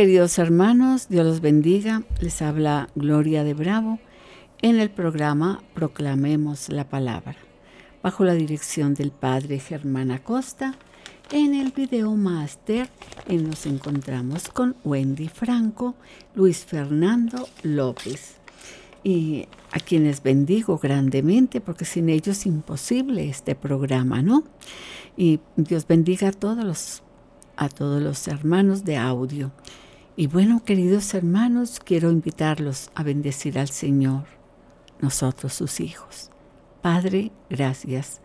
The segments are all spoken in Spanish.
Queridos hermanos, Dios los bendiga. Les habla Gloria de Bravo en el programa Proclamemos la Palabra, bajo la dirección del Padre Germán Acosta. En el video máster nos encontramos con Wendy Franco, Luis Fernando López y a quienes bendigo grandemente porque sin ellos es imposible este programa, ¿no? Y Dios bendiga a todos los a todos los hermanos de audio. Y bueno, queridos hermanos, quiero invitarlos a bendecir al Señor, nosotros sus hijos. Padre, gracias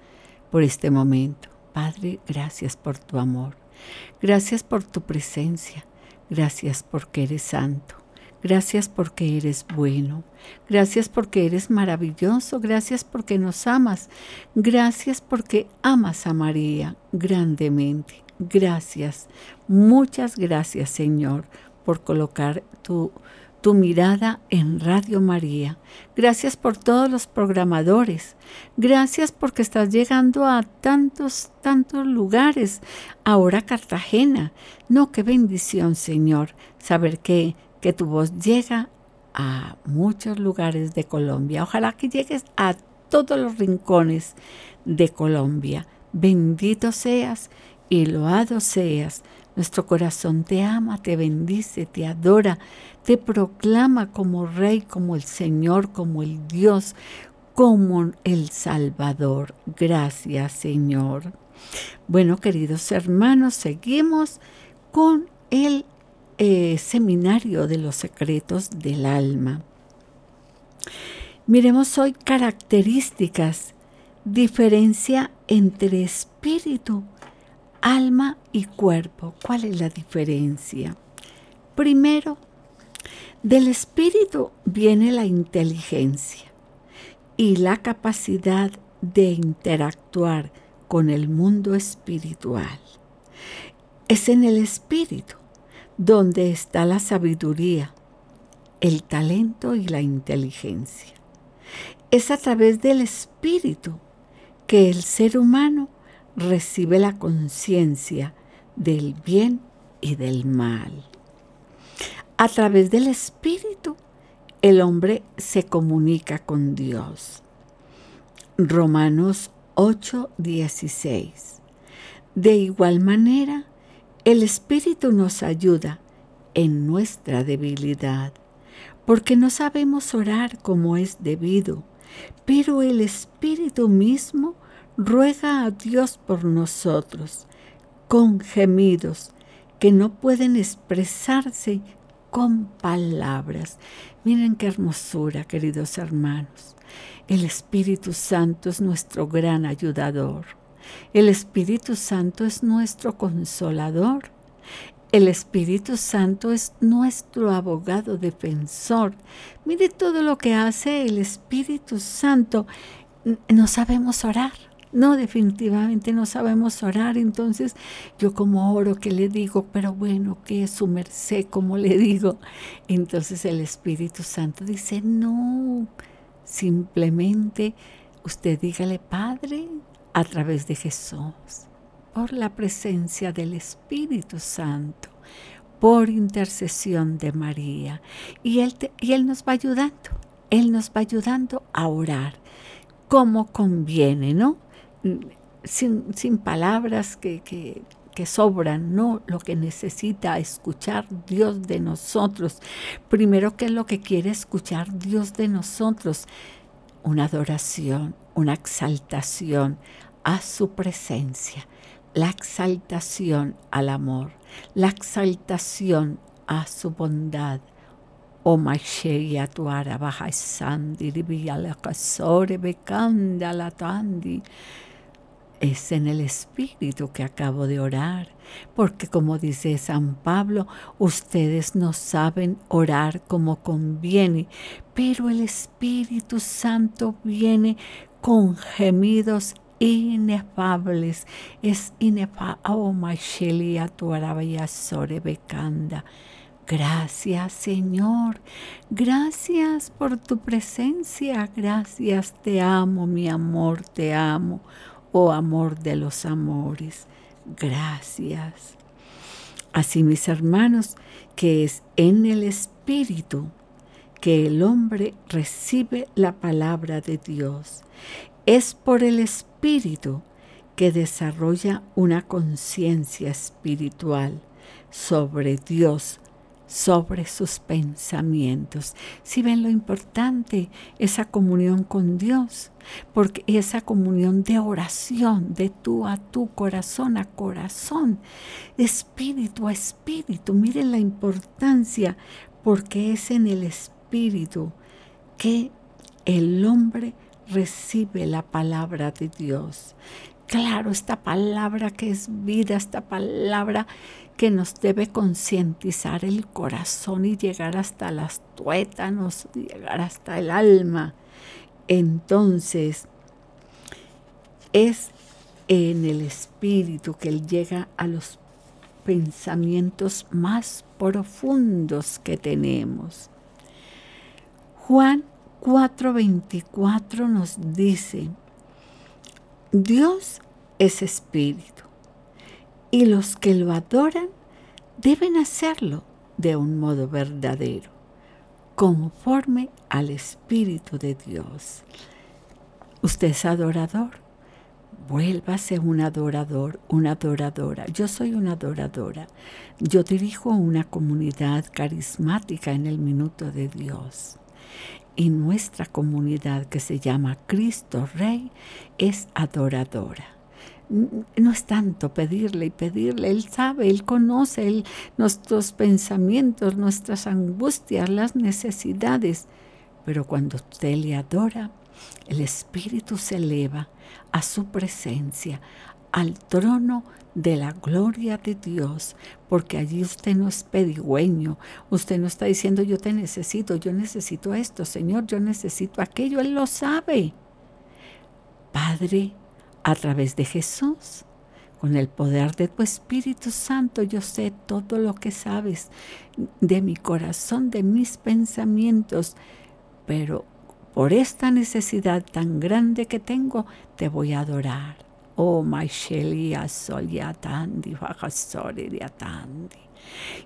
por este momento. Padre, gracias por tu amor. Gracias por tu presencia. Gracias porque eres santo. Gracias porque eres bueno. Gracias porque eres maravilloso. Gracias porque nos amas. Gracias porque amas a María grandemente. Gracias. Muchas gracias, Señor, por colocar tu tu mirada en Radio María. Gracias por todos los programadores. Gracias porque estás llegando a tantos, tantos lugares. Ahora Cartagena. No, qué bendición, Señor, saber que, que tu voz llega a muchos lugares de Colombia. Ojalá que llegues a todos los rincones de Colombia. Bendito seas y loado seas nuestro corazón te ama, te bendice, te adora, te proclama como Rey, como el Señor, como el Dios, como el Salvador. Gracias, Señor. Bueno, queridos hermanos, seguimos con el eh, seminario de los secretos del alma. Miremos hoy características, diferencia entre espíritu alma y cuerpo. ¿Cuál es la diferencia? Primero, del espíritu viene la inteligencia y la capacidad de interactuar con el mundo espiritual. Es en el espíritu donde está la sabiduría, el talento y la inteligencia. Es a través del espíritu que el ser humano recibe la conciencia del bien y del mal. A través del Espíritu, el hombre se comunica con Dios. Romanos 8:16. De igual manera, el Espíritu nos ayuda en nuestra debilidad, porque no sabemos orar como es debido, pero el Espíritu mismo ruega a Dios por nosotros con gemidos que no pueden expresarse con palabras. Miren qué hermosura, queridos hermanos. El Espíritu Santo es nuestro gran ayudador. El Espíritu Santo es nuestro consolador. El Espíritu Santo es nuestro abogado defensor. Mire todo lo que hace el Espíritu Santo. No sabemos orar. No, definitivamente no sabemos orar. Entonces, yo como oro, ¿qué le digo? Pero bueno, ¿qué es su merced? ¿Cómo le digo? Entonces el Espíritu Santo dice, no, simplemente usted dígale, Padre, a través de Jesús, por la presencia del Espíritu Santo, por intercesión de María. Y Él, y él nos va ayudando, Él nos va ayudando a orar como conviene, ¿no? Sin, palabras que, que sobran, no lo que necesita escuchar Dios de nosotros. Primero, ¿qué es lo que quiere escuchar Dios de nosotros? Una adoración, una exaltación a su presencia, la exaltación al amor, la exaltación a su bondad. O Maisheya tuara baja sandi la tandi es en el Espíritu que acabo de orar, porque como dice San Pablo, ustedes no saben orar como conviene, pero el Espíritu Santo viene con gemidos inefables. Es inefable. Oh, tu. Gracias Señor, gracias por tu presencia, gracias, te amo, mi amor, te amo, oh amor de los amores, gracias. Así mis hermanos, que es en el Espíritu que el hombre recibe la palabra de Dios. Es por el Espíritu que desarrolla una conciencia espiritual sobre Dios, sobre sus pensamientos. Si ven lo importante, esa comunión con Dios, porque esa comunión de oración, de tú a tu corazón a corazón, espíritu a espíritu, miren la importancia, porque es en el espíritu que el hombre recibe la palabra de Dios. Claro, esta palabra que es vida, esta palabra que nos debe concientizar el corazón y llegar hasta las tuétanos, llegar hasta el alma. Entonces, es en el espíritu que Él llega a los pensamientos más profundos que tenemos. Juan 4:24 nos dice, Dios es espíritu y los que lo adoran deben hacerlo de un modo verdadero, conforme al Espíritu de Dios. Usted es adorador, vuélvase un adorador, una adoradora. Yo soy una adoradora. Yo dirijo una comunidad carismática en el minuto de Dios. Y nuestra comunidad que se llama Cristo Rey es adoradora no es tanto pedirle y pedirle, Él sabe, Él conoce nuestros pensamientos, nuestras angustias, las necesidades. Pero cuando usted le adora, el Espíritu se eleva a su presencia, al trono de la gloria de Dios, porque allí usted no es pedigüeño, usted no está diciendo yo te necesito, yo necesito esto, Señor, yo necesito aquello, Él lo sabe. Padre, a través de Jesús. Con el poder de tu Espíritu Santo yo sé todo lo que sabes de mi corazón, de mis pensamientos, pero por esta necesidad tan grande que tengo, te voy a adorar. Oh, my Shelia Soliatandi, Tandi.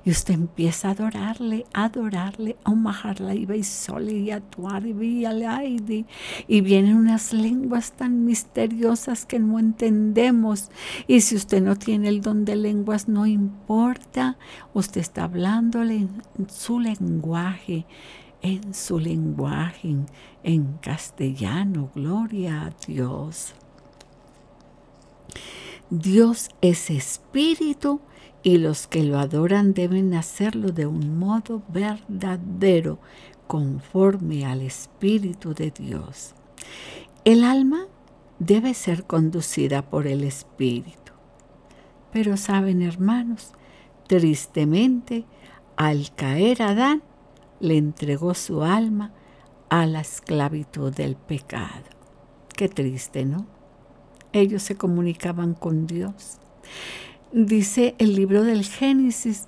Y usted empieza a adorarle, a adorarle, a majarla y y actuar y Y vienen unas lenguas tan misteriosas que no entendemos. Y si usted no tiene el don de lenguas, no importa. Usted está hablándole en su lenguaje en su lenguaje, en, castellano. Gloria a Dios. Dios es espíritu y los que lo adoran deben hacerlo de un modo verdadero, conforme al Espíritu de Dios. El alma debe ser conducida por el Espíritu. Pero saben, hermanos, tristemente, al caer Adán, le entregó su alma a la esclavitud del pecado. Qué triste, ¿no? Ellos se comunicaban con Dios dice el libro del Génesis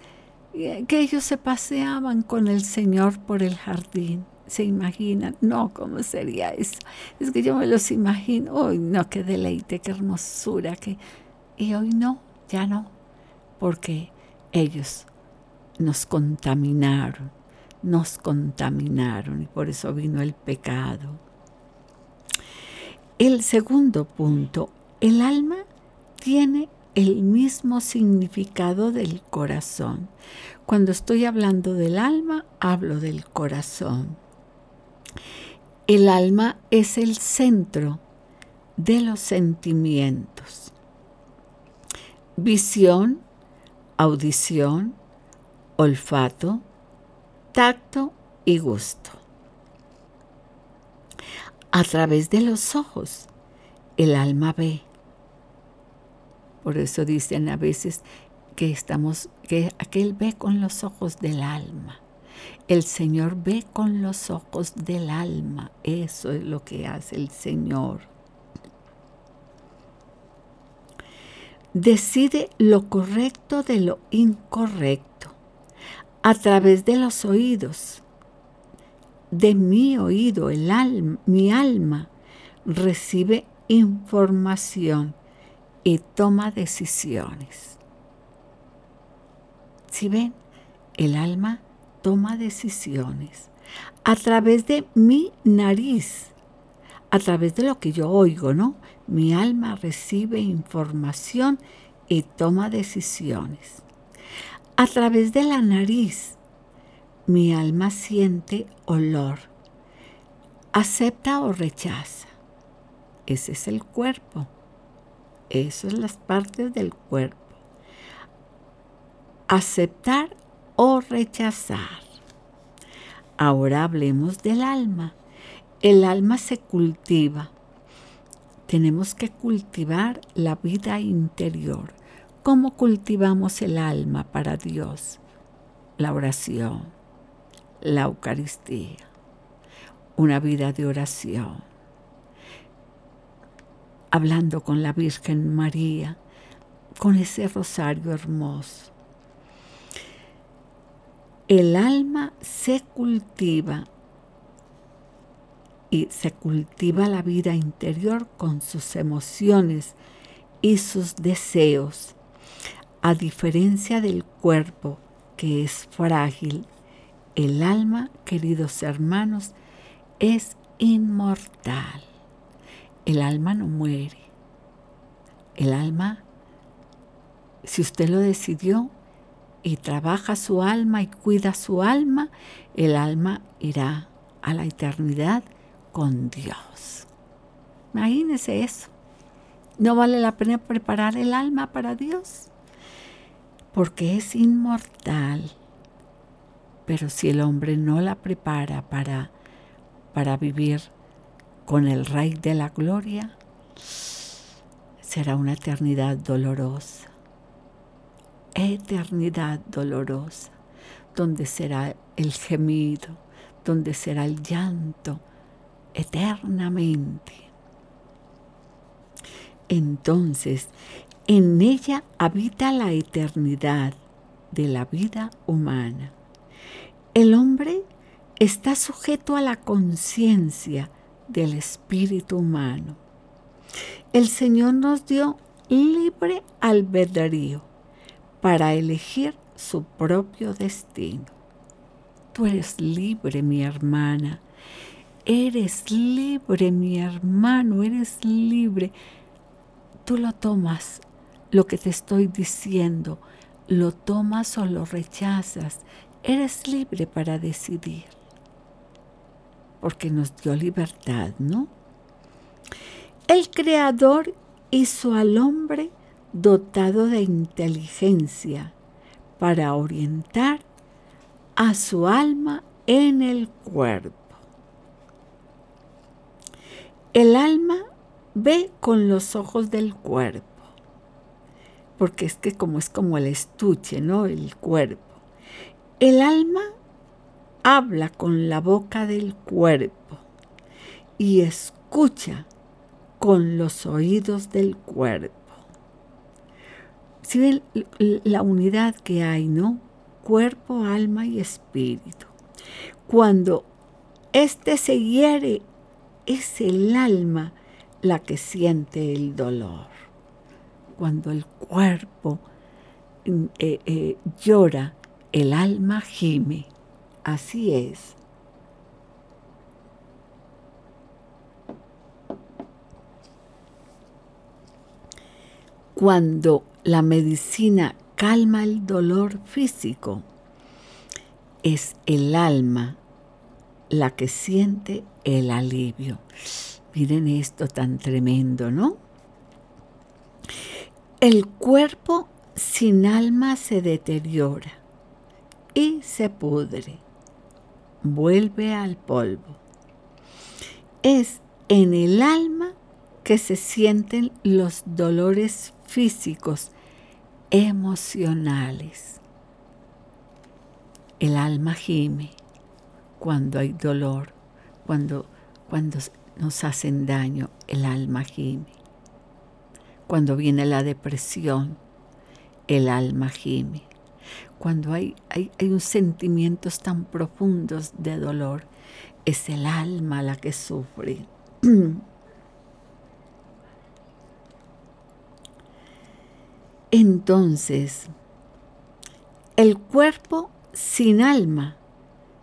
eh, que ellos se paseaban con el Señor por el jardín. ¿Se imaginan? No, ¿cómo sería eso? Es que yo me los imagino. Hoy no, qué deleite, qué hermosura. Que... Y hoy no, ya no, porque ellos nos contaminaron, nos contaminaron y por eso vino el pecado. El segundo punto, el alma tiene el mismo significado del corazón. Cuando estoy hablando del alma, hablo del corazón. El alma es el centro de los sentimientos. Visión, audición, olfato, tacto y gusto. A través de los ojos, el alma ve por eso dicen a veces que estamos, que aquel ve con los ojos del alma. El Señor ve con los ojos del alma. Eso es lo que hace el Señor. Decide lo correcto de lo incorrecto. a través de los oídos. De mi oído, el alma, mi alma recibe información y toma decisiones. Si ven, el alma toma decisiones a través de mi nariz, a través de lo que yo oigo, ¿no? Mi alma recibe información y toma decisiones. A través de la nariz, mi alma siente olor, acepta o rechaza. Ese es el cuerpo. Esas son las partes del cuerpo. Aceptar o rechazar. Ahora hablemos del alma. El alma se cultiva. Tenemos que cultivar la vida interior. ¿Cómo cultivamos el alma para Dios? La oración, la Eucaristía, una vida de oración, hablando con la Virgen María, con ese rosario hermoso. El alma se cultiva y se cultiva la vida interior con sus emociones y sus deseos, a diferencia del cuerpo que es frágil. El alma, queridos hermanos, es inmortal. El alma no muere. El alma, si usted lo decidió y trabaja su alma y cuida su alma, el alma irá a la eternidad con Dios. Imagínese eso. ¿No vale la pena preparar el alma para Dios? Porque es inmortal. Pero si el hombre no la prepara para, para vivir con el Rey de la Gloria, será una eternidad dolorosa. Eternidad dolorosa, donde será el gemido, donde será el llanto, eternamente. Entonces, en ella habita la eternidad de la vida humana. El hombre está sujeto a la conciencia del espíritu humano. El Señor nos dio libre albedrío para elegir su propio destino. Tú eres libre, mi hermana, Eres libre, mi hermano, eres libre. Tú lo tomas, lo que te estoy diciendo, lo tomas o lo rechazas. Eres libre para decidir. Porque nos dio libertad, ¿no? El Creador hizo al hombre dotado de inteligencia para orientar a su alma en el cuerpo. El alma ve con los ojos del cuerpo, porque es que como es como el estuche, ¿no? El cuerpo. El alma habla con la boca del cuerpo y escucha con los oídos del cuerpo. Si ven la unidad que hay, ¿no? Cuerpo, alma y espíritu. Cuando éste se hiere es el alma la que siente el dolor. Cuando el cuerpo mm, eh, eh, llora, el alma gime. Así es. Cuando la medicina calma el dolor físico, es el alma la que siente el alivio. Miren esto tan tremendo, ¿no? El cuerpo sin alma se deteriora y se pudre, vuelve al polvo. Es en el alma que se sienten los dolores físicos, emocionales. El alma gime cuando hay dolor, cuando, cuando nos hacen daño, el alma gime. Cuando viene la depresión, el alma gime. Cuando hay, hay, hay sentimientos tan profundos de dolor, es el alma la que sufre. Entonces, el cuerpo sin alma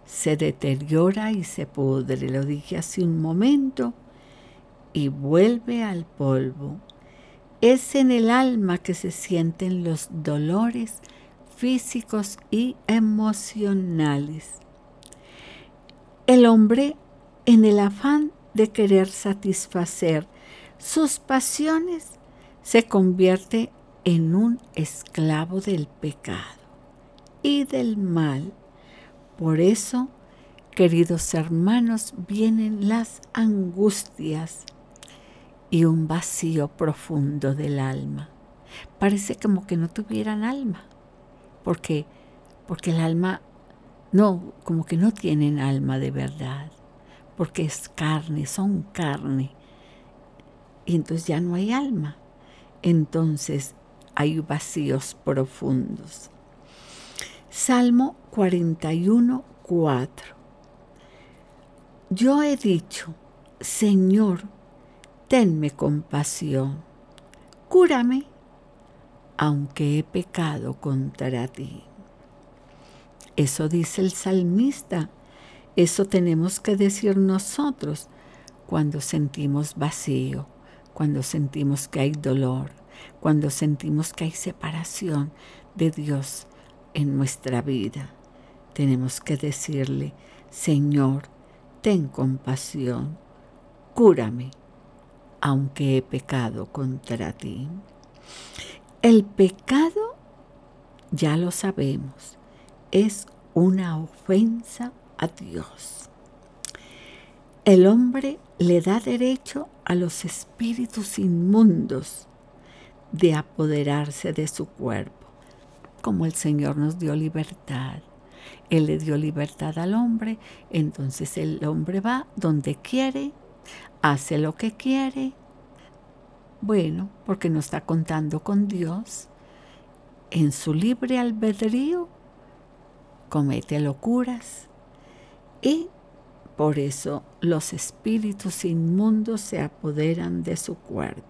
se deteriora y se pudre, lo dije hace un momento, y vuelve al polvo. Es en el alma que se sienten los dolores físicos y emocionales. El hombre, en el afán de querer satisfacer sus pasiones, se convierte en un esclavo del pecado y del mal. Por eso, queridos hermanos, vienen las angustias y un vacío profundo del alma. Parece como que no tuvieran alma, porque, porque el alma, no, como que no tienen alma de verdad, porque es carne, son carne, y entonces ya no hay alma. Entonces hay vacíos profundos. Salmo 41, 4. Yo he dicho, Señor, tenme compasión, cúrame, aunque he pecado contra ti. Eso dice el salmista, eso tenemos que decir nosotros cuando sentimos vacío, cuando sentimos que hay dolor, cuando sentimos que hay separación de Dios en nuestra vida. Tenemos que decirle, Señor, ten compasión, cúrame, aunque he pecado contra ti. El pecado, ya lo sabemos, es una ofensa a Dios. El hombre le da derecho a los espíritus inmundos de apoderarse de su cuerpo, como el Señor nos dio libertad. Él le dio libertad al hombre, entonces el hombre va donde quiere, hace lo que quiere. Bueno, porque no está contando con Dios. En su libre albedrío comete locuras y por eso los espíritus inmundos se apoderan de su cuerpo.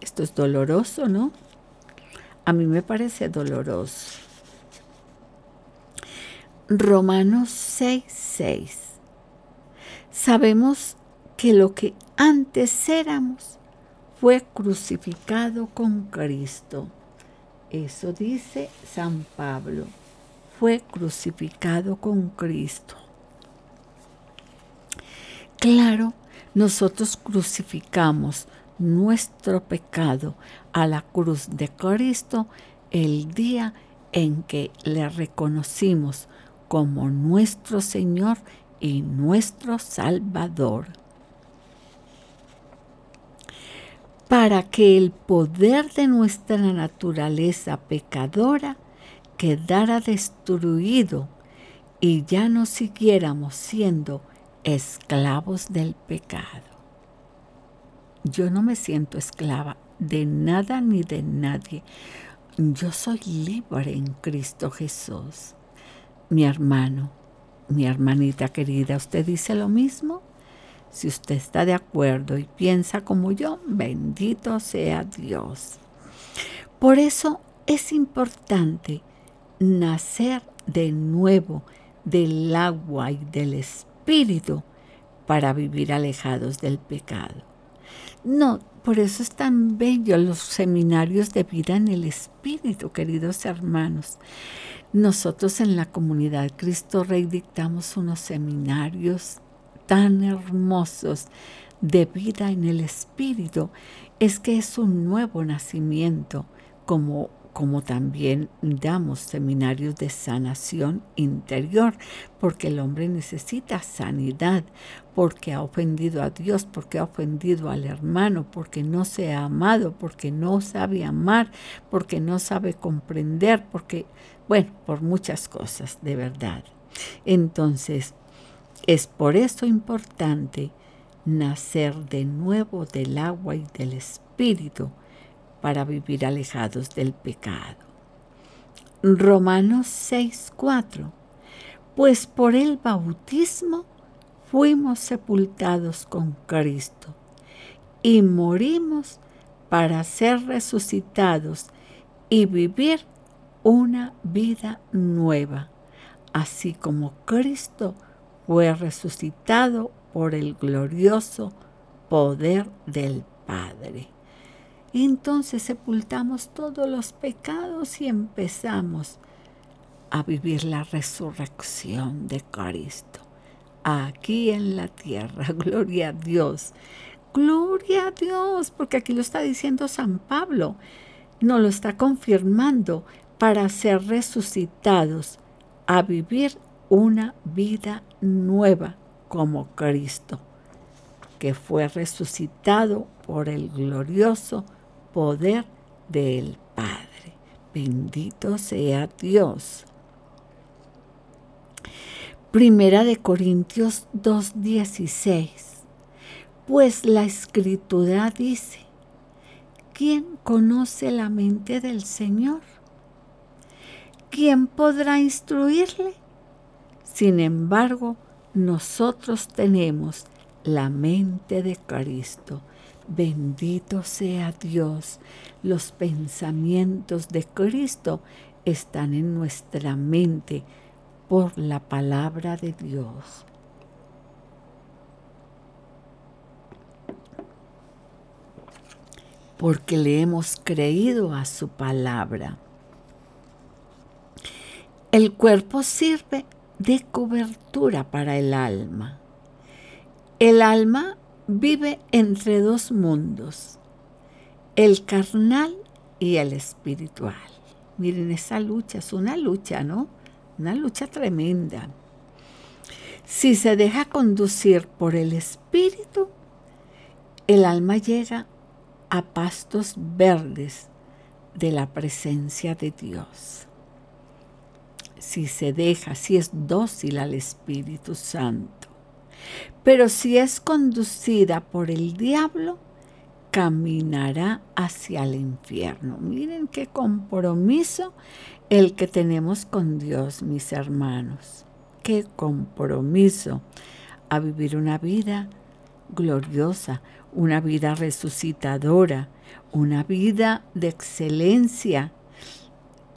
Esto es doloroso, ¿no? A mí me parece doloroso. Romanos 6, 6. Sabemos que lo que antes éramos fue crucificado con Cristo. Eso dice San Pablo. Fue crucificado con Cristo. Claro, nosotros crucificamos nuestro pecado a la cruz de Cristo el día en que le reconocimos como nuestro Señor y nuestro Salvador. Para que el poder de nuestra naturaleza pecadora quedara destruido y ya no siguiéramos siendo esclavos del pecado. Yo no me siento esclava de nada ni de nadie. Yo soy libre en Cristo Jesús. Mi hermano, mi hermanita querida, ¿usted dice lo mismo? Si usted está de acuerdo y piensa como yo, bendito sea Dios. Por eso es importante nacer de nuevo del agua y del espíritu para vivir alejados del pecado. No, por eso es tan bello los seminarios de vida en el Espíritu, queridos hermanos. Nosotros en la comunidad Cristo Rey dictamos unos seminarios tan hermosos de vida en el Espíritu. Es que es un nuevo nacimiento, como como también damos seminarios de sanación interior, porque el hombre necesita sanidad, porque ha ofendido a Dios, porque ha ofendido al hermano, porque no se ha amado, porque no sabe amar, porque no sabe comprender, porque, bueno, por muchas cosas, de verdad. Entonces, es por eso importante nacer de nuevo del agua y del espíritu, para vivir alejados del pecado. Romanos 6:4. Pues por el bautismo fuimos sepultados con Cristo y morimos para ser resucitados y vivir una vida nueva, así como Cristo fue resucitado por el glorioso poder del Padre. entonces sepultamos todos los pecados y empezamos a vivir la resurrección de Cristo aquí en la tierra. Gloria a Dios. Gloria a Dios, porque aquí lo está diciendo San Pablo. Nos lo está confirmando para ser resucitados a vivir una vida nueva como Cristo, que fue resucitado por el glorioso poder del Padre. Bendito sea Dios. Primera de Corintios 2.16. Pues la escritura dice, ¿quién conoce la mente del Señor? ¿Quién podrá instruirle? Sin embargo, nosotros tenemos la mente de Cristo. Bendito sea Dios. Los pensamientos de Cristo están en nuestra mente por la palabra de Dios. Porque le hemos creído a su palabra. El cuerpo sirve de cobertura para el alma. El alma vive entre dos mundos, el carnal y el espiritual. Miren, esa lucha es una lucha, ¿no? Una lucha tremenda. Si se deja conducir por el espíritu, el alma llega a pastos verdes de la presencia de Dios. Si se deja, si es dócil al Espíritu Santo. Pero si es conducida por el diablo, caminará hacia el infierno. Miren qué compromiso el que tenemos con Dios, mis hermanos. Qué compromiso a vivir una vida gloriosa, una vida resucitadora, una vida de excelencia.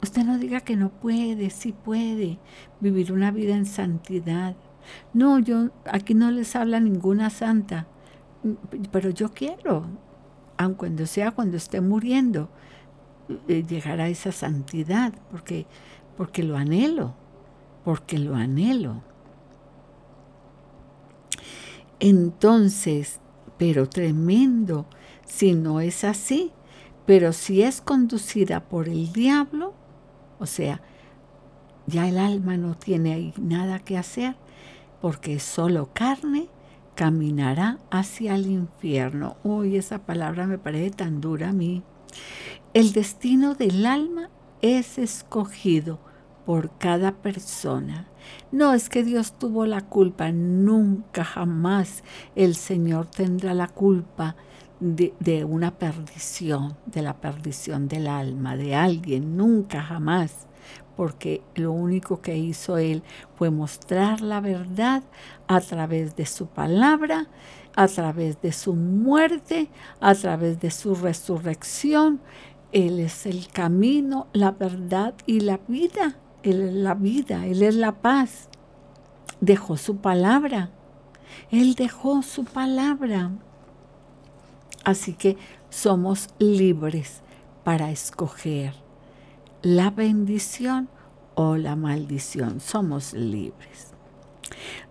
Usted no diga que no puede, sí puede vivir una vida en santidad. No, yo aquí no les habla ninguna santa, pero yo quiero, aun cuando sea cuando esté muriendo, eh, llegar a esa santidad, porque, porque lo anhelo, porque lo anhelo. Entonces, pero tremendo, si no es así, pero si es conducida por el diablo, o sea, ya el alma no tiene ahí nada que hacer, porque solo carne, caminará hacia el infierno. Uy, esa palabra me parece tan dura a mí. El destino del alma es escogido por cada persona. No es que Dios tuvo la culpa, nunca jamás el Señor tendrá la culpa de, una perdición, de la perdición del alma, de alguien, nunca jamás, porque lo único que hizo Él fue mostrar la verdad a través de su palabra, a través de su muerte, a través de su resurrección él es el camino, la verdad y la vida. Él es la vida, Él es la paz. Dejó su palabra. Él dejó su palabra. Así que somos libres para escoger la bendición o la maldición. Somos libres.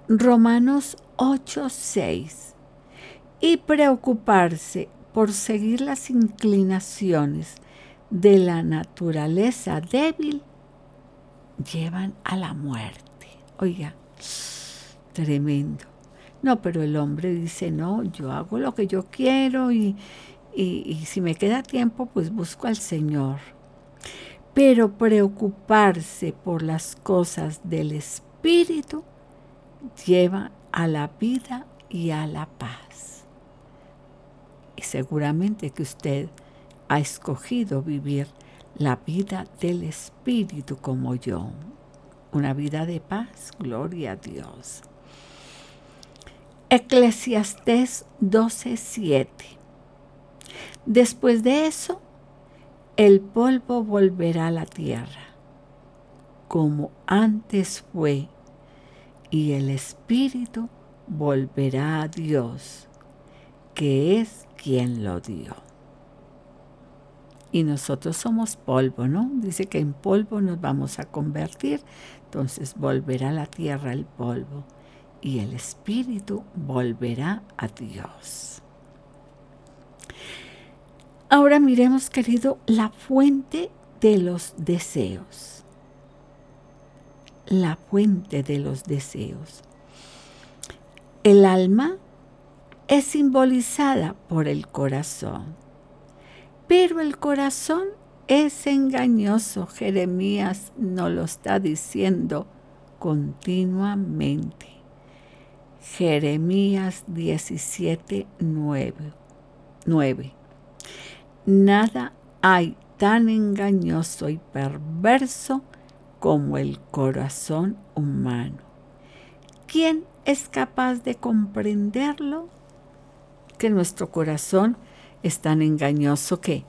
Romanos 8:6. Y preocuparse por seguir las inclinaciones de la naturaleza débil llevan a la muerte. Oiga, tremendo. No, pero el hombre dice, no, yo hago lo que yo quiero y, y, si me queda tiempo, pues busco al Señor. Pero preocuparse por las cosas del Espíritu lleva a la vida y a la paz. Y seguramente que usted ha escogido vivir la vida del Espíritu como yo. Una vida de paz, gloria a Dios. Eclesiastés 12:7. Después de eso, el polvo volverá a la tierra, como antes fue, y el Espíritu volverá a Dios, que es quien lo dio. Y nosotros somos polvo, ¿no? Dice que en polvo nos vamos a convertir, entonces volverá a la tierra el polvo y el Espíritu volverá a Dios. Ahora miremos, querido, la fuente de los deseos. La fuente de los deseos. El alma es simbolizada por el corazón, pero el corazón es engañoso. Jeremías nos lo está diciendo continuamente. Jeremías 17, 9. 9. Nada hay tan engañoso y perverso como el corazón humano. ¿Quién es capaz de comprenderlo? Que nuestro corazón es tan engañoso que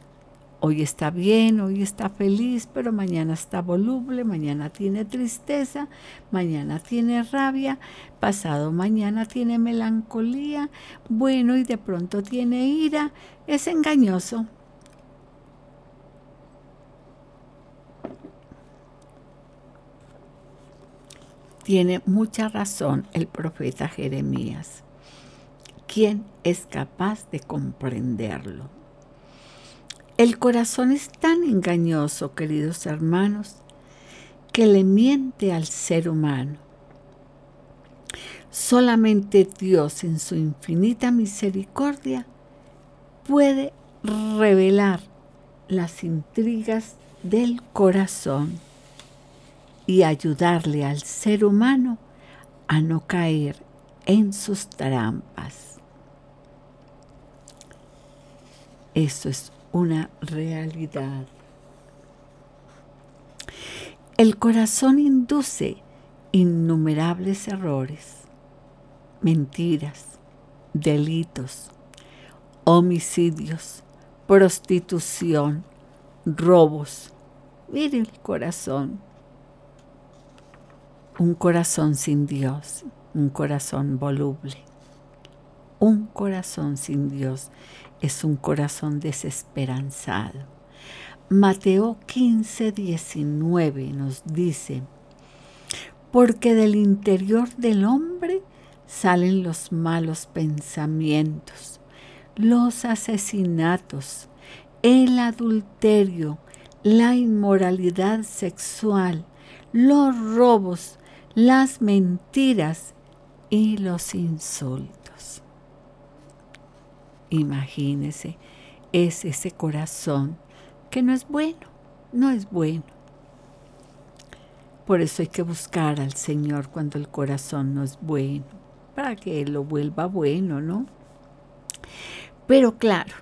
Hoy está bien, hoy está feliz, pero mañana está voluble, mañana tiene tristeza, mañana tiene rabia, pasado mañana tiene melancolía, bueno y de pronto tiene ira. Es engañoso. Tiene mucha razón el profeta Jeremías. ¿Quién es capaz de comprenderlo? El corazón es tan engañoso, queridos hermanos, que le miente al ser humano. Solamente Dios en su infinita misericordia puede revelar las intrigas del corazón y ayudarle al ser humano a no caer en sus trampas. Eso es una realidad. El corazón induce innumerables errores, mentiras, delitos, homicidios, prostitución, robos. Mire el corazón. Un corazón sin Dios, un corazón voluble. Un corazón sin Dios es un corazón desesperanzado. Mateo 15, 19 nos dice, porque del interior del hombre salen los malos pensamientos, los asesinatos, el adulterio, la inmoralidad sexual, los robos, las mentiras y los insultos. Imagínese, es ese corazón que no es bueno, no es bueno. Por eso hay que buscar al Señor cuando el corazón no es bueno, para que Él lo vuelva bueno, ¿no? Pero claro,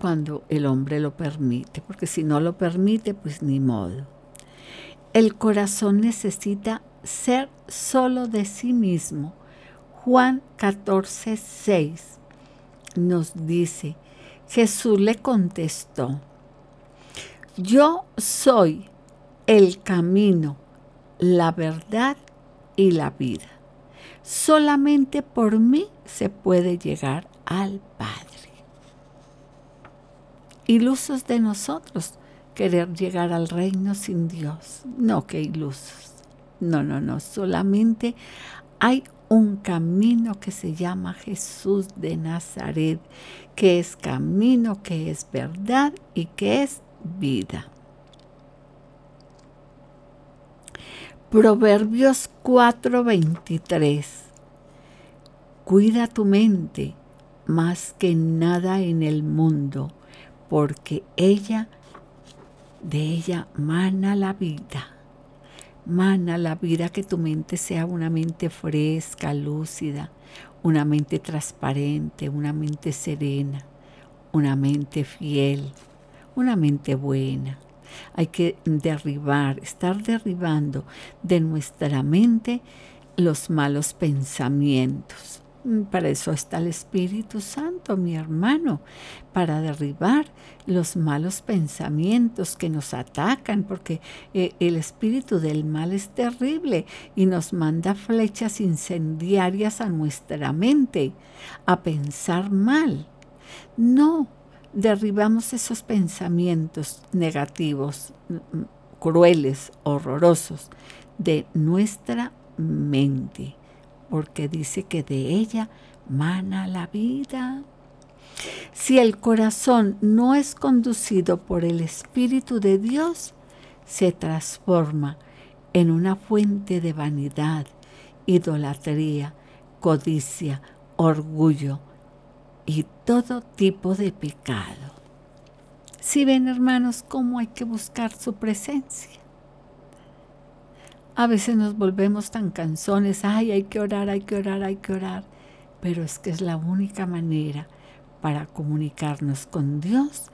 cuando el hombre lo permite, porque si no lo permite, pues ni modo. El corazón necesita ser solo de sí mismo. Juan 14, 6 nos dice, Jesús le contestó, yo soy el camino, la verdad y la vida. Solamente por mí se puede llegar al Padre. Ilusos de nosotros querer llegar al reino sin Dios. No, que ilusos. No, no, no. Solamente hay un camino que se llama Jesús de Nazaret, que es camino, que es verdad y que es vida. Proverbios 4:23. Cuida tu mente más que nada en el mundo, porque ella, de ella mana la vida. Mana la vida que tu mente sea una mente fresca, lúcida, una mente transparente, una mente serena, una mente fiel, una mente buena. Hay que derribar, estar derribando de nuestra mente los malos pensamientos. Mm, para eso está el Espíritu Santo, mi hermano, para derribar los malos pensamientos que nos atacan, porque eh, el espíritu del mal es terrible y nos manda flechas incendiarias a nuestra mente, a pensar mal. No, derribamos esos pensamientos negativos, mm, crueles, horrorosos de nuestra mente porque dice que de ella mana la vida. Si el corazón no es conducido por el Espíritu de Dios, se transforma en una fuente de vanidad, idolatría, codicia, orgullo y todo tipo de pecado. Si ven hermanos cómo hay que buscar su presencia. A veces nos volvemos tan canzones, ay, hay que orar, hay que orar, hay que orar, pero es que es la única manera para comunicarnos con Dios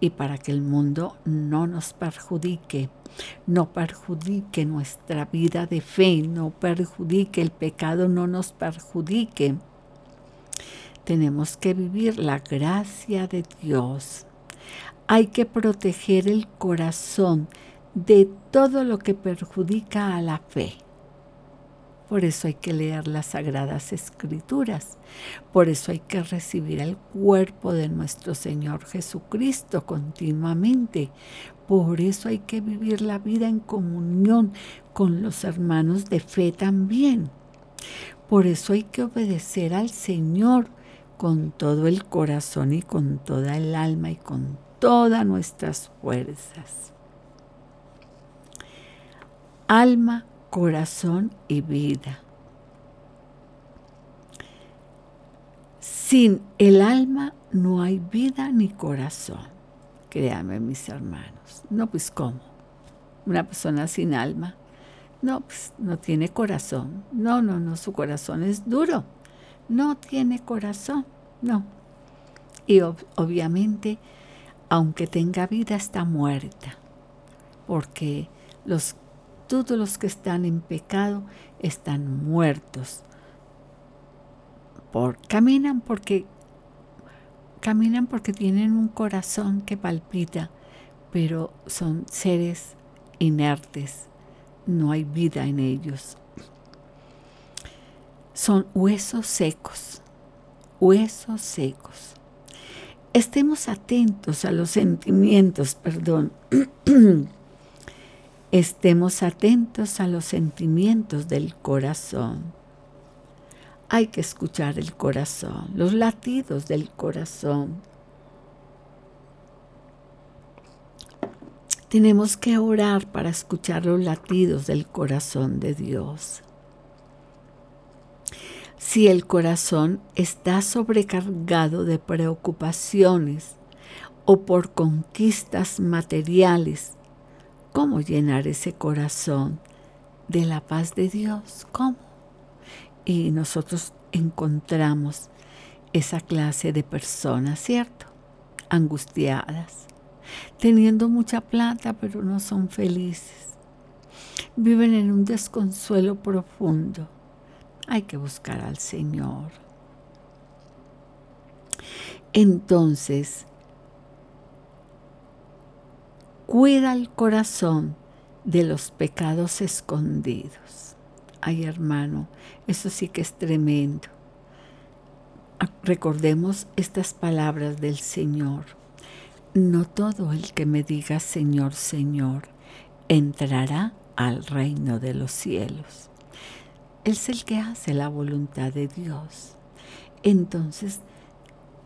y para que el mundo no nos perjudique, no perjudique nuestra vida de fe, no perjudique el pecado, no nos perjudique. Tenemos que vivir la gracia de Dios. Hay que proteger el corazón de todo lo que perjudica a la fe. Por eso hay que leer las sagradas escrituras. Por eso hay que recibir el cuerpo de nuestro Señor Jesucristo continuamente. Por eso hay que vivir la vida en comunión con los hermanos de fe también. Por eso hay que obedecer al Señor con todo el corazón y con toda el alma y con todas nuestras fuerzas alma, corazón y vida. Sin el alma no hay vida ni corazón. Créanme, mis hermanos. No, pues cómo. Una persona sin alma. No, pues no tiene corazón. No, no, no, su corazón es duro. No tiene corazón. No. Y obviamente, aunque tenga vida, está muerta. Porque los todos los que están en pecado están muertos. Por, caminan porque caminan porque tienen un corazón que palpita, pero son seres inertes. No hay vida en ellos. Son huesos secos, huesos secos. Estemos atentos a los sentimientos, perdón. Estemos atentos a los sentimientos del corazón. Hay que escuchar el corazón, los latidos del corazón. Tenemos que orar para escuchar los latidos del corazón de Dios. Si el corazón está sobrecargado de preocupaciones o por conquistas materiales, ¿Cómo llenar ese corazón de la paz de Dios? ¿Cómo? Y nosotros encontramos esa clase de personas, ¿cierto? Angustiadas, teniendo mucha plata, pero no son felices. Viven en un desconsuelo profundo. Hay que buscar al Señor. Entonces, cuida el corazón de los pecados escondidos. Ay hermano, eso sí que es tremendo. Ah, recordemos estas palabras del Señor. No todo el que me diga Señor, Señor, entrará al reino de los cielos. Es el que hace la voluntad de Dios. Entonces,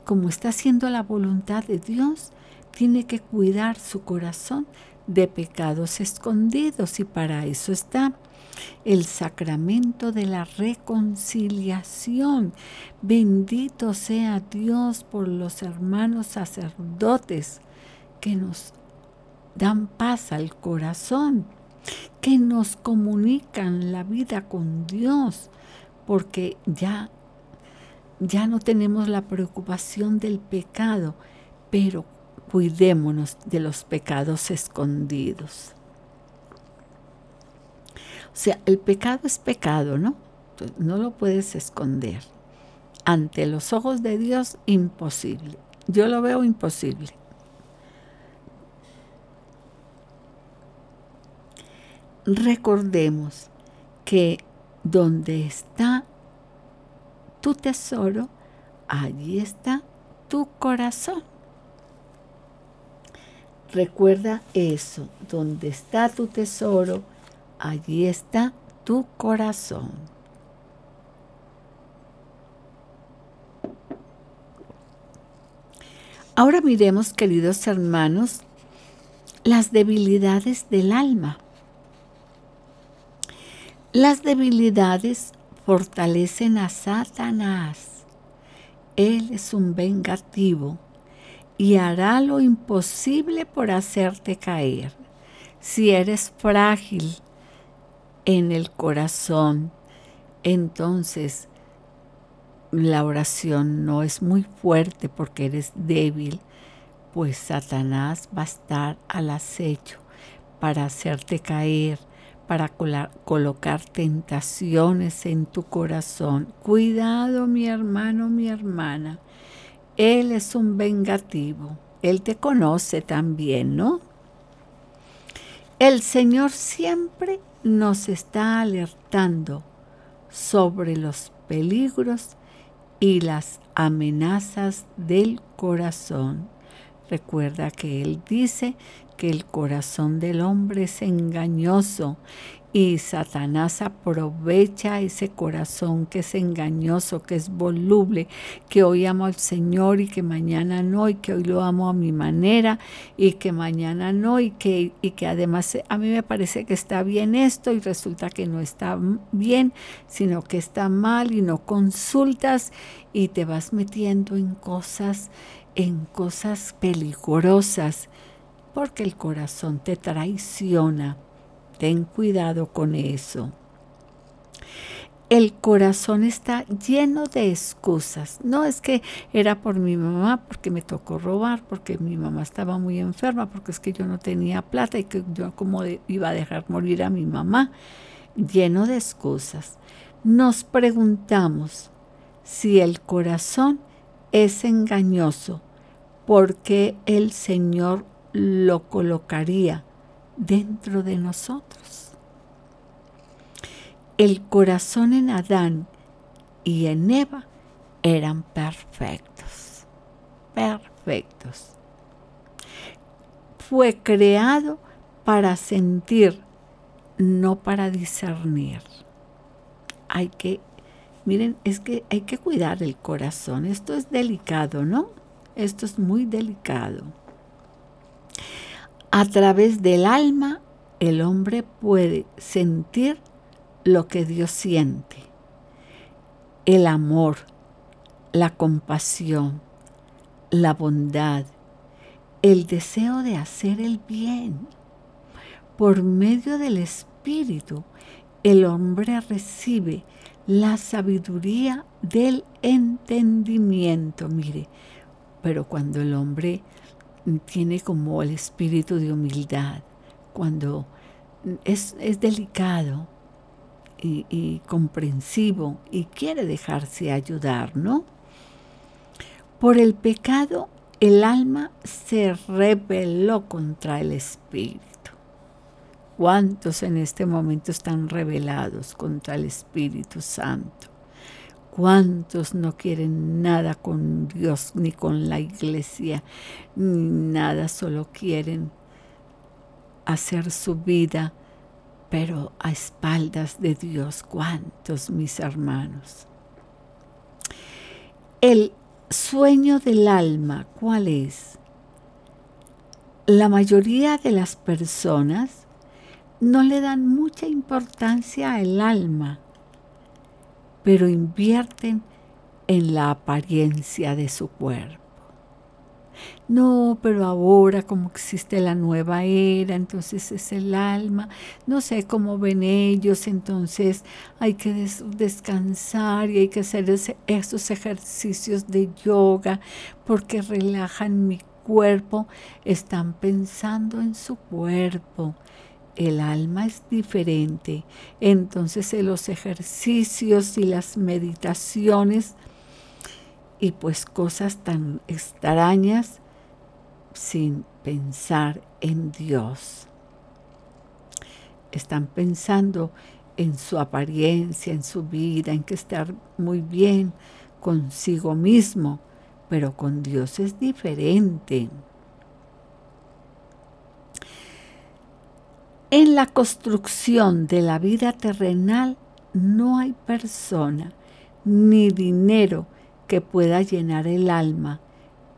como está haciendo la voluntad de Dios, tiene que cuidar su corazón de pecados escondidos y para eso está el sacramento de la reconciliación. Bendito sea Dios por los hermanos sacerdotes que nos dan paz al corazón, que nos comunican la vida con Dios, porque ya ya no tenemos la preocupación del pecado, pero cuidémonos de los pecados escondidos. O sea, el pecado es pecado, ¿no? No lo puedes esconder. Ante los ojos de Dios, imposible. Yo lo veo imposible. Recordemos que donde está tu tesoro, allí está tu corazón. Recuerda eso, donde está tu tesoro, allí está tu corazón. Ahora miremos, queridos hermanos, las debilidades del alma. Las debilidades fortalecen a Satanás. Él es un vengativo y hará lo imposible por hacerte caer. Si eres frágil en el corazón, entonces la oración no es muy fuerte porque eres débil, pues Satanás va a estar al acecho para hacerte caer, para colocar tentaciones en tu corazón. Cuidado, mi hermano, mi hermana. Él es un vengativo. Él te conoce también, ¿no? El Señor siempre nos está alertando sobre los peligros y las amenazas del corazón. Recuerda que Él dice que el corazón del hombre es engañoso y Satanás aprovecha ese corazón que es engañoso, que es voluble, que hoy amo al Señor y que mañana no, y que hoy lo amo a mi manera y que mañana no, y que, y que además a mí me parece que está bien esto y resulta que no está bien, sino que está mal y no consultas y te vas metiendo en cosas, en cosas peligrosas, porque el corazón te traiciona Ten cuidado con eso. El corazón está lleno de excusas. No es que era por mi mamá, porque me tocó robar, porque mi mamá estaba muy enferma, porque es que yo no tenía plata y que yo como iba a dejar morir a mi mamá. Lleno de excusas. Nos preguntamos si el corazón es engañoso, porque el Señor lo colocaría dentro de nosotros. El corazón en Adán y en Eva eran perfectos, perfectos. Fue creado para sentir, no para discernir. Hay que, miren, es que hay que cuidar el corazón. Esto es delicado, ¿no? Esto es muy delicado. A través del alma el hombre puede sentir lo que Dios siente. El amor, la compasión, la bondad, el deseo de hacer el bien. Por medio del Espíritu, el hombre recibe la sabiduría del entendimiento. Mire, pero cuando el hombre tiene como el espíritu de humildad, cuando es, delicado y, y, comprensivo y quiere dejarse ayudar, ¿no? Por el pecado el alma se rebeló contra el espíritu. ¿Cuántos en este momento están rebelados contra el Espíritu Santo? ¿Cuántos no quieren nada con Dios ni con la iglesia? Ni nada, solo quieren hacer su vida, pero a espaldas de Dios. ¿Cuántos, mis hermanos? El sueño del alma, ¿cuál es? La mayoría de las personas no le dan mucha importancia al alma pero invierten en la apariencia de su cuerpo. No, pero ahora como existe la nueva era, entonces es el alma, no sé cómo ven ellos, entonces hay que descansar y hay que hacer esos ejercicios de yoga porque relajan mi cuerpo, están pensando en su cuerpo. El alma es diferente. Entonces en los ejercicios y las meditaciones y pues cosas tan extrañas sin pensar en Dios. Están pensando en su apariencia, en su vida, en que estar muy bien consigo mismo, pero con Dios es diferente. En la construcción de la vida terrenal no hay persona ni dinero que pueda llenar el alma.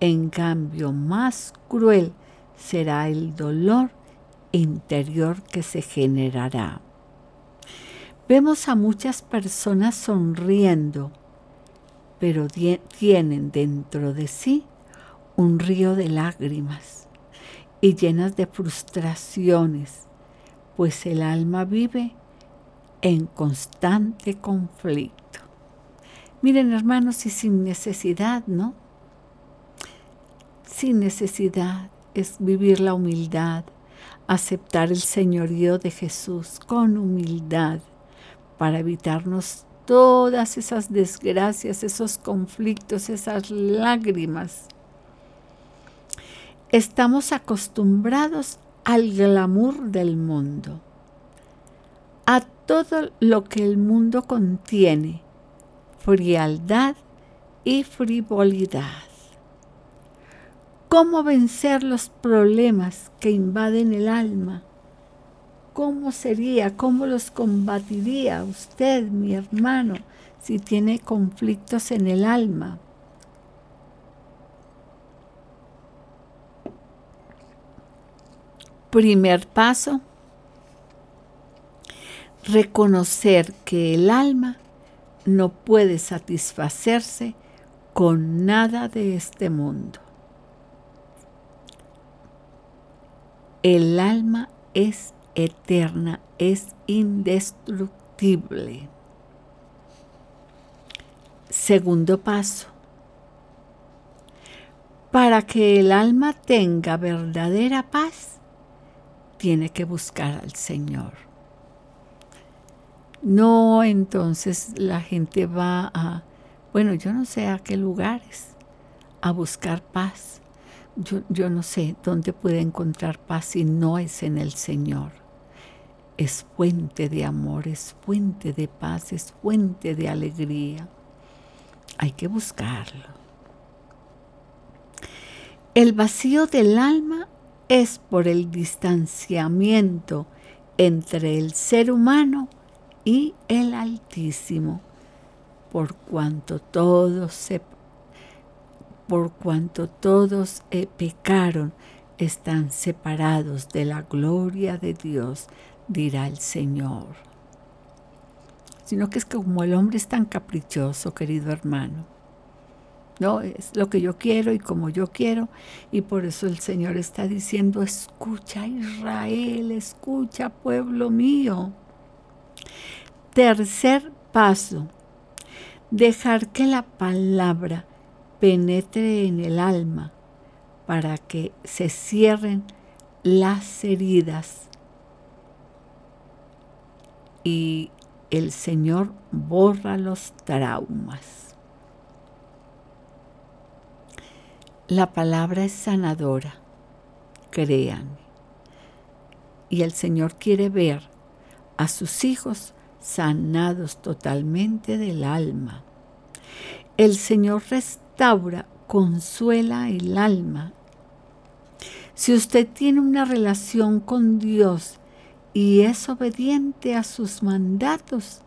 En cambio, más cruel será el dolor interior que se generará. Vemos a muchas personas sonriendo, pero tienen dentro de sí un río de lágrimas y llenas de frustraciones, pues el alma vive en constante conflicto. Miren hermanos, y sin necesidad, ¿no? Sin necesidad es vivir la humildad, aceptar el señorío de Jesús con humildad para evitarnos todas esas desgracias, esos conflictos, esas lágrimas. Estamos acostumbrados al glamour del mundo, a todo lo que el mundo contiene, frialdad y frivolidad. ¿Cómo vencer los problemas que invaden el alma? ¿Cómo sería, cómo los combatiría usted, mi hermano, si tiene conflictos en el alma? Primer paso, reconocer que el alma no puede satisfacerse con nada de este mundo. El alma es eterna, es indestructible. Segundo paso. Para que el alma tenga verdadera paz, tiene que buscar al Señor. No, entonces la gente va a, bueno, yo no sé a qué lugares, a buscar paz. Yo, yo no sé dónde puede encontrar paz si no es en el Señor es fuente de amor, es fuente de paz, es fuente de alegría. Hay que buscarlo. El vacío del alma es por el distanciamiento entre el ser humano y el Altísimo, por cuanto todos se por cuanto todos eh, pecaron, están separados de la gloria de Dios, dirá el Señor. Sino que es que como el hombre es tan caprichoso, querido hermano. No, es lo que yo quiero y como yo quiero. Y por eso el Señor está diciendo, escucha Israel, escucha pueblo mío. Tercer paso, dejar que la palabra penetre en el alma para que se cierren las heridas y el Señor borra los traumas. La palabra es sanadora, créanme. Y el Señor quiere ver a sus hijos sanados totalmente del alma. El Señor restaura, consuela el alma. Si usted tiene una relación con Dios y es obediente a sus mandatos,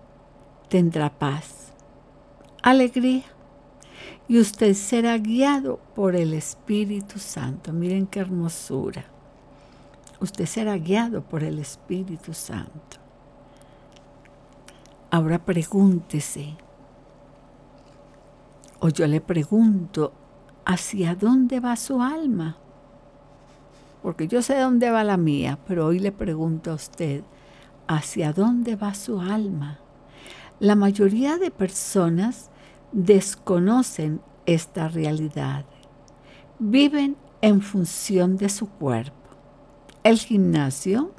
tendrá paz, alegría y usted será guiado por el Espíritu Santo. Miren qué hermosura. Usted será guiado por el Espíritu Santo. Ahora pregúntese, o yo le pregunto, ¿hacia dónde va su alma? porque yo sé dónde va la mía, pero hoy le pregunto a usted, ¿hacia dónde va su alma? La mayoría de personas desconocen esta realidad. Viven en función de su cuerpo. El gimnasio,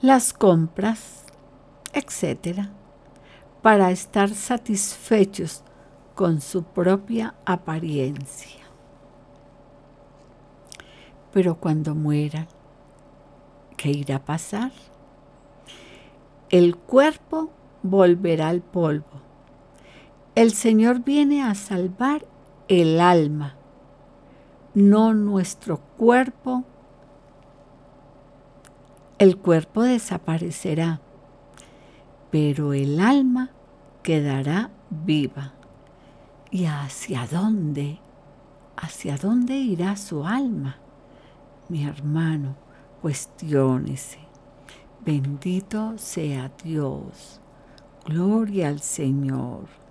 las compras, etc. Para estar satisfechos con su propia apariencia. Pero cuando mueran, ¿qué irá a pasar? El cuerpo volverá al polvo. El Señor viene a salvar el alma, no nuestro cuerpo. El cuerpo desaparecerá, pero el alma quedará viva. ¿Y hacia dónde? ¿Hacia dónde irá su alma? Mi hermano, cuestiónese. Bendito sea Dios. Gloria al Señor.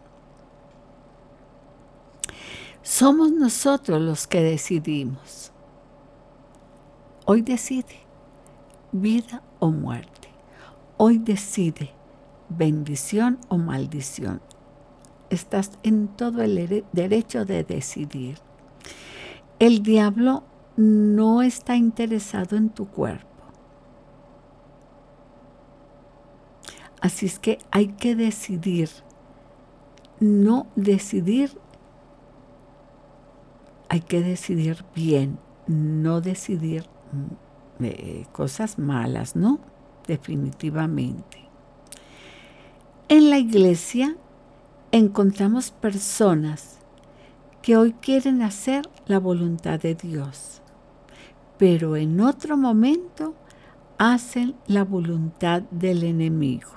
Somos nosotros los que decidimos. Hoy decide vida o muerte. Hoy decide bendición o maldición. Estás en todo el derecho de decidir. El diablo no está interesado en tu cuerpo. Así es que hay que decidir, no decidir, hay que decidir bien, no decidir mm, eh, cosas malas, ¿no? Definitivamente. En la iglesia encontramos personas que hoy quieren hacer la voluntad de Dios, pero en otro momento hacen la voluntad del enemigo.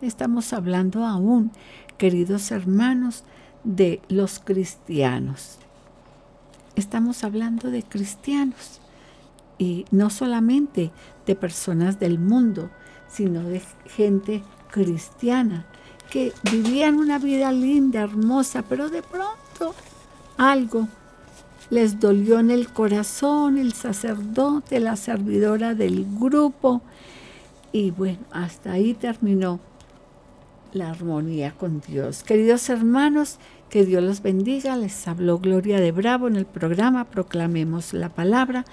Estamos hablando aún, queridos hermanos, de los cristianos. Estamos hablando de cristianos y no solamente de personas del mundo, sino de gente cristiana que vivían una vida linda, hermosa, pero de pronto algo les dolió en el corazón, el sacerdote, la servidora del grupo, y bueno, hasta ahí terminó la armonía con Dios. Queridos hermanos, que Dios los bendiga. Les habló Gloria de Bravo en el programa Proclamemos la Palabra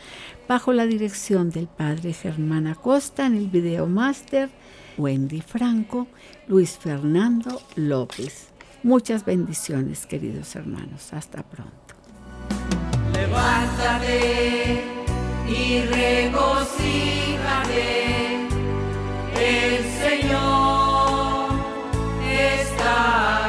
bajo la dirección del Padre Germán Acosta en el video máster Wendy Franco, Luis Fernando López. Muchas bendiciones, queridos hermanos. Hasta pronto. Levántate y regocíjate. El Señor está